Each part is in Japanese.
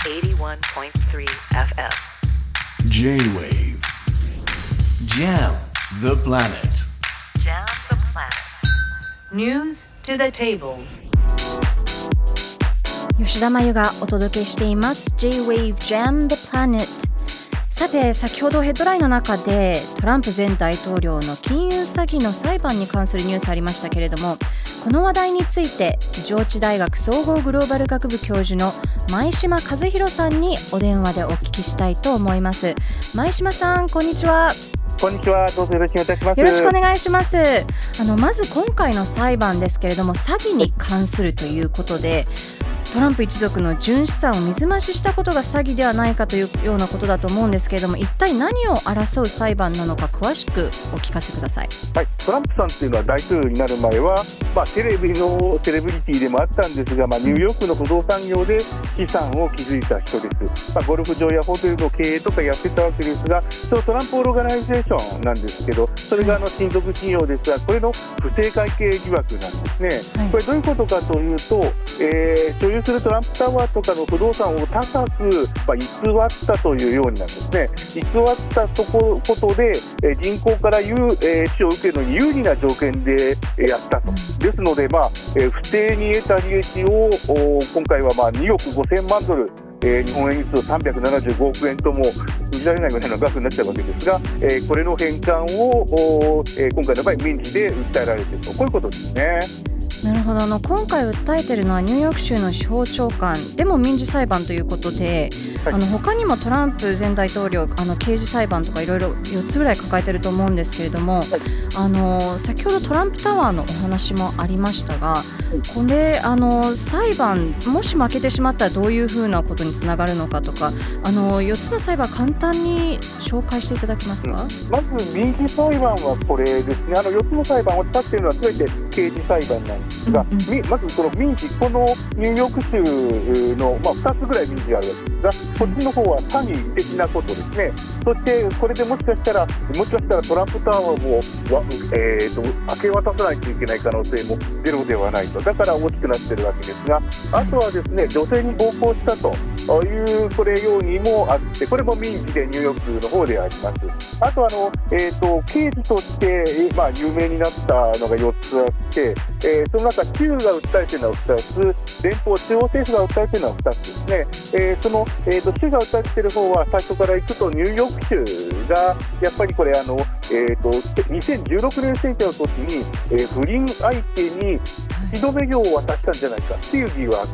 81.3 FM. J-Wave Jam the planet Jam the planet. News to the table. 吉田真由がお届けしています J-Wave Jam the Planet さて先ほどヘッドラインの中でトランプ前大統領の金融詐欺の裁判に関するニュースありましたけれどもこの話題について上智大学総合グローバル学部教授の前島和弘さんにお電話でお聞きしたいと思います前島さんこんにちはこんにちは。どうぞよろしくお願いします。よろしくお願いしますあのまず今回の裁判ですけれども詐欺に関するということでトランプ一族の純資産を水増ししたことが詐欺ではないかというようなことだと思うんですけれども一体何を争う裁判なのか詳しくお聞かせください。はい、トランプさんっていうのは大統領になる前は、まあ、テレビのセレブリティでもあったんですが、まあ、ニューヨークの不動産業で資産を築いた人です、まあ、ゴルフ場やホテルの経営とかやってたわけですが、そのトランプオーガナイゼーションなんですけど、それがあの親族企業ですが、これの不正会計疑惑なんですね。はい。これどういうことかというと、えー所有するトランプタワーとかの不動産を高く、まあ、偽ったというようになんですね。偽ったとこことで、え銀行から有、えーを受けるのに有利な条件で、えやったと。ですので、まあえ不正に得た利益をお今回はまあ2億5000万ドル、えー日本円にすると375億円とも信じられないぐらいの額になっちゃうわけですが、えーこれの返還を、えー今回の場合、民事で訴えられていると、こういうことですね。なるほど。あの今回訴えているのはニューヨーク州の司法長官でも民事裁判ということで、はい。あの他にもトランプ前大統領あの刑事裁判とかいろいろ4つぐらい抱えてると思うんですけれども、あの先ほどトランプタワーのお話もありましたがこれあの裁判もし負けてしまったらどういうふうなことにつながるのかとかあの4つの裁判簡単に紹介していただけますか、まず民事裁判はこれですね、あの4つの裁判を使っているのはすべて刑事裁判なんですが、うんうん。まずこの民事、このニューヨーク州の、まあ、2つぐらい民事があるわけですが、こっちの方は詐欺的なことですね、そしてこれでもしかしたら、もしかしたらトランプタワーを、えー、と明け渡さないといけない可能性もゼロではないと、だから大きくなってるわけですが、あとはですね女性に暴行したと。いうこれようにもあって、これも民事でニューヨークの方であります。あとあの、えー、と刑事として、えまあ、有名になったのが4つあって、えーその中、州が訴えているのは2つ、連邦中央政府が訴えているのは2つですね、えーその、えー、と州が訴えている方は最初からいくと、ニューヨーク州がやっぱりこれ、あのえー、と2016年選挙の時に、えー不倫相手に口止め料を渡したんじゃないかっていう疑惑、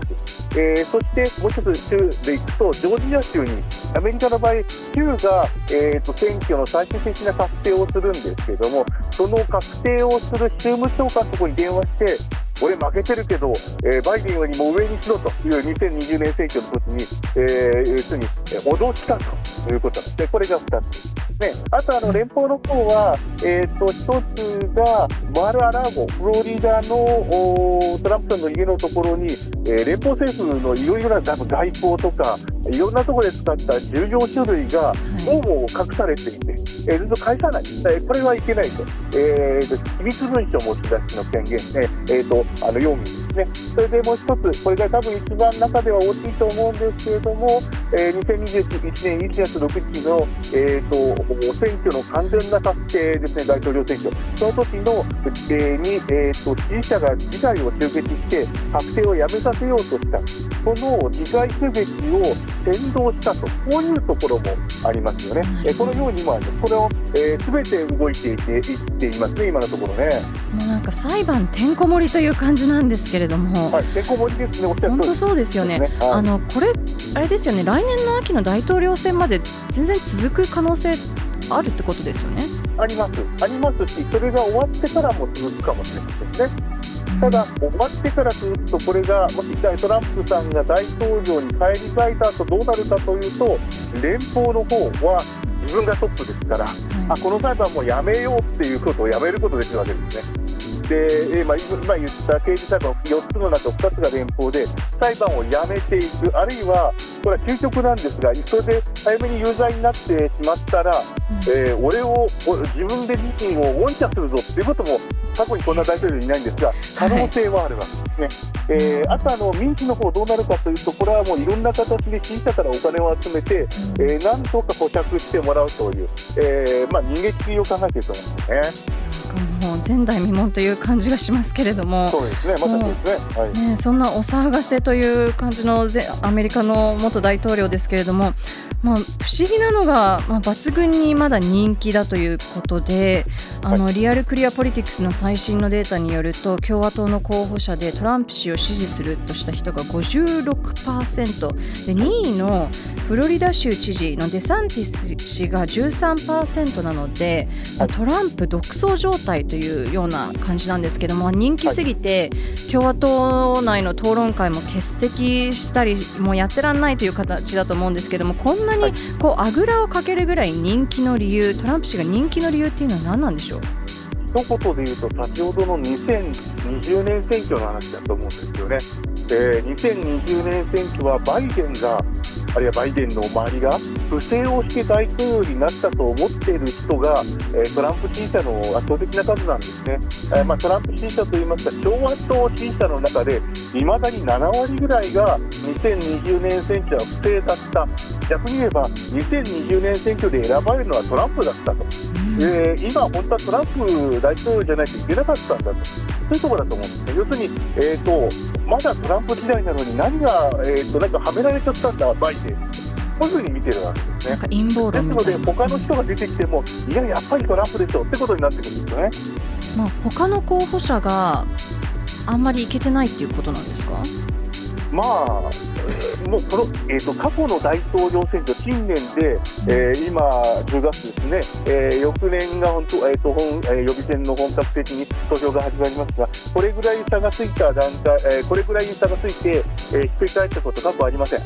えーそしてもう一つ州でいくと、ジョージア州に、アメリカの場合、州が、えー、と選挙の最終的な確定をするんですけれども、その確定をする州務長官のところに電話して、俺負けてるけど、えーバイデンよりも上にしろという2020年選挙の時に、えー要するに、えー脅したということ。なんですね。これが2つ。ね、あとあの連邦の方は、えー、と一つがマール・ア・ラーゴ、フロリダのトランプさんの家のところに、えー連邦政府のいろいろな外交とか、いろんなところで使った重要書類がどうも隠されていて、えーずっと返さない、えーこれはいけないと、えーと機密文書持ち出しの権限、ねえー、とあの4ですね、それでもう一つ、これが多分一番中では大きいと思うんですけれども、えー2021年1月6日の、えー、と選挙の完全な達成ですね、大統領選挙、その時の、えーに、えー、と支持者が議会を集結して、確定をやめさせようとした、この議会襲撃を先導したと、こういうところもありますよね。えーこのように今、これをすべ、て動いていっていますね、今のところね。もうなんか裁判てんこ盛りという感じなんですけれども、はい、ね、本当そうですよね。ねはいあのこれあれですよね来年の秋の大統領選まで全然続く可能性あるってことですよね。あります、ありますし、それが終わってからも続くかもしれませんね。ただ、終わってから続くと、これがもしトランプさんが大統領に返り咲いた後どうなるかというと、連邦の方は自分がトップですから、あこの裁判もうやめようっていうことをやめることできるわけですね。で、えーまあ、今今言った刑事裁判4つの中2つが連邦で裁判をやめていくあるいはこれは究極なんですがそれで早めに有罪になってしまったら、えー俺をお自分で自身をウォンチャするぞっていうことも過去にこんな大統領いないんですが、可能性はあるわけですね。えーあとあの民主の方どうなるかというと、これはもういろんな形で支持者からお金を集めて、えーなんとか保釈してもらうという、えーまあ、逃げ切りを考えていると思いますね。もう前代未聞という感じがしますけれども。そうですね、まさにですね。はいね、そんなお騒がせという感じのぜアメリカの元大統領ですけれども、まあ、不思議なのが、まあ、抜群にまだ人気だということであの、リアルクリア・ポリティクスの最新のデータによると共和党の候補者でトランプ氏を支持するとした人が56%で2位のフロリダ州知事のデサンティス氏が13%なので、まあトランプ独走状態というような感じなんですけども人気すぎて、共和党内の討論会も欠席したりもうやってらんないという形だと思うんですけどもこんなにはい。こうあぐらをかけるぐらい人気の理由トランプ氏が人気の理由っていうのは何なんでしょう？一言で言うと、先ほどの2020年選挙の話だと思うんですよね。えー2020年選挙はバイデンが、あるいはバイデンの周りが不正をして大統領になったと思っている人が、えートランプ支持者の圧倒的な数なんですね。えーまあ、トランプ支持者といいますか、共和党支持者の中で、いまだに7割ぐらいが2020年選挙は不正だった。逆に言えば、2020年選挙で選ばれるのはトランプだったと。えー今、本当はトランプ大統領じゃないといけなかったんだと、そういうところだと思うんですね、要するに、えー、とまだトランプ時代なのに、何が、えー、となんかはめられちゃったんだ、バイデン、こういうふうに見てるわけですねなん。か陰謀ですので、他の人が出てきても、いや、やっぱりトランプでしょってことになってくるんですよね。まあ、他の候補者があんまりいけてないっていうことなんですか？まあ、えーもうこの、えー、と過去の大統領選挙、近年で、えー今、10月ですね、えー翌年が本当、えーと本えー予備選の本格的に投票が始まりますが、これぐらい差がついた段階、えーこれぐらい差がついて、えーひっくり返ったこと、過去ありません。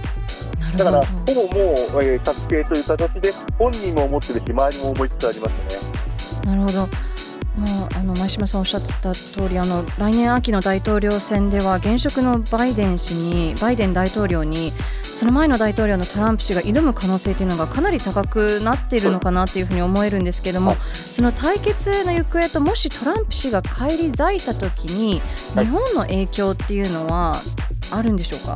だから、ほぼもう、えー確定という形で、本人も思ってるし、周りも思いつつありますね。なるほど。もうあの前島さんおっしゃってた通りあの来年秋の大統領選では現職のバイデン氏にバイデン大統領にその前の大統領のトランプ氏が挑む可能性というのがかなり高くなっているのかなというふうに思えるんですけどもその対決の行方ともしトランプ氏が返り咲いた時に日本の影響っていうのはあるんでしょうか。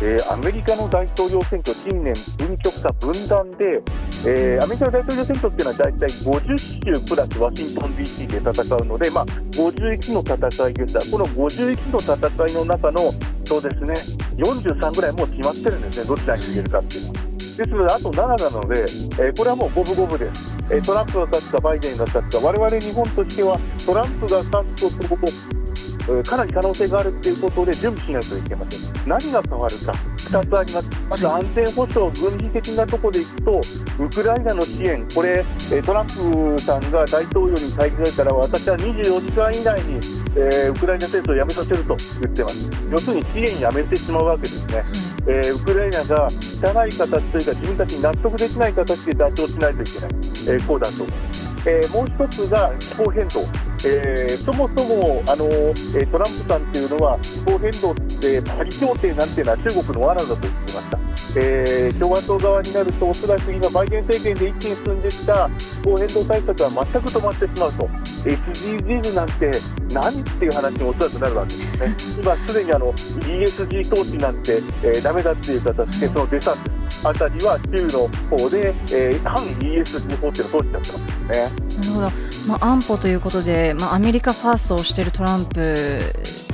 えーアメリカの大統領選挙、近年、分極化、分断で、えーアメリカの大統領選挙っていうのは大体50州プラスワシントン DC で戦うので、まあ、51の戦いでした、この51の戦いの中の、そうですね、43ぐらいもう決まってるんですね、どちらに逃げるかっていうのは。ですので、あと7なので、えーこれはもう五分五分です、えートランプが勝つか、バイデンが勝つか、我々日本としては、トランプが勝つと、えーかなり可能性があるということで準備しないといけません。何が変わるか、2つあります。まず安全保障、軍事的なところでいくと、ウクライナの支援、これ、えートランプさんが大統領に返り咲いたら、私は24時間以内に、えーウクライナ戦争をやめさせると言ってます。要するに支援やめてしまうわけですね。えーウクライナが汚い形というか、自分たちに納得できない形で妥協しないといけない、えーこうだと思います。えーもう一つが気候変動、えーそもそもあの、えトランプさんっていうのは気候変動ってパリ協定なんていうのは中国の罠だと言ってました、えー共和党側になるとおそらく今バイデン政権で一気に進んできた気候変動対策は全く止まってしまうと。SDGs なんて何っていう話におそらくなるわけですね。今すでにあの ESG 投資なんて、えーダメだっていう形でそのデサンテあたりは州の方で、えー反 ESG 法っていうのを通しちゃってますね。なるほど、まあ、安保ということで、まあ、アメリカファーストをしているトランプ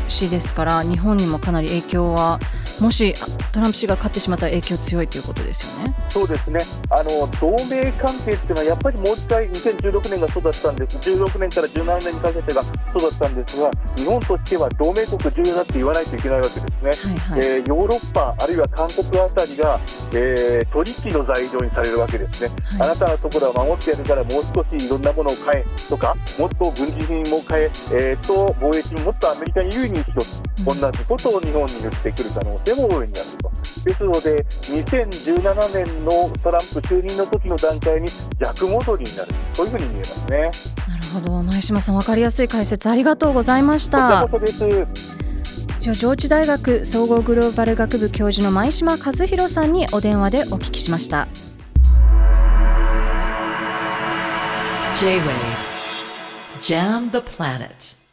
氏ですから日本にもかなり影響はもしあトランプ氏が勝ってしまったら影響強いということですよね。そうですね。あの同盟関係っていうのはやっぱりもう一回2016年がそうだったんです。16年から17年にかけてがそうだったんですが日本としては同盟国重要だって言わないといけないわけですね。はいはい。えーヨーロッパあるいは韓国あたりが、えー取引の材料にされるわけですね、はい。あなたのところは守ってやるからもう少しいろんなものを買えとかもっと軍事品も買ええーと貿易ももっとアメリカに有利にしろと、同じことを日本に言ってくる可能性も大いにあると。ですので、2017年のトランプ就任の時の段階に逆戻りになる、そういうふうに見えますね。なるほど。前島さん分かりやすい解説ありがとうございましこちらたこそです。じゃあ上智大学総合グローバル学部教授の前島和弘さんにお電話でお聞きしました。J-Wave. Jam the Planet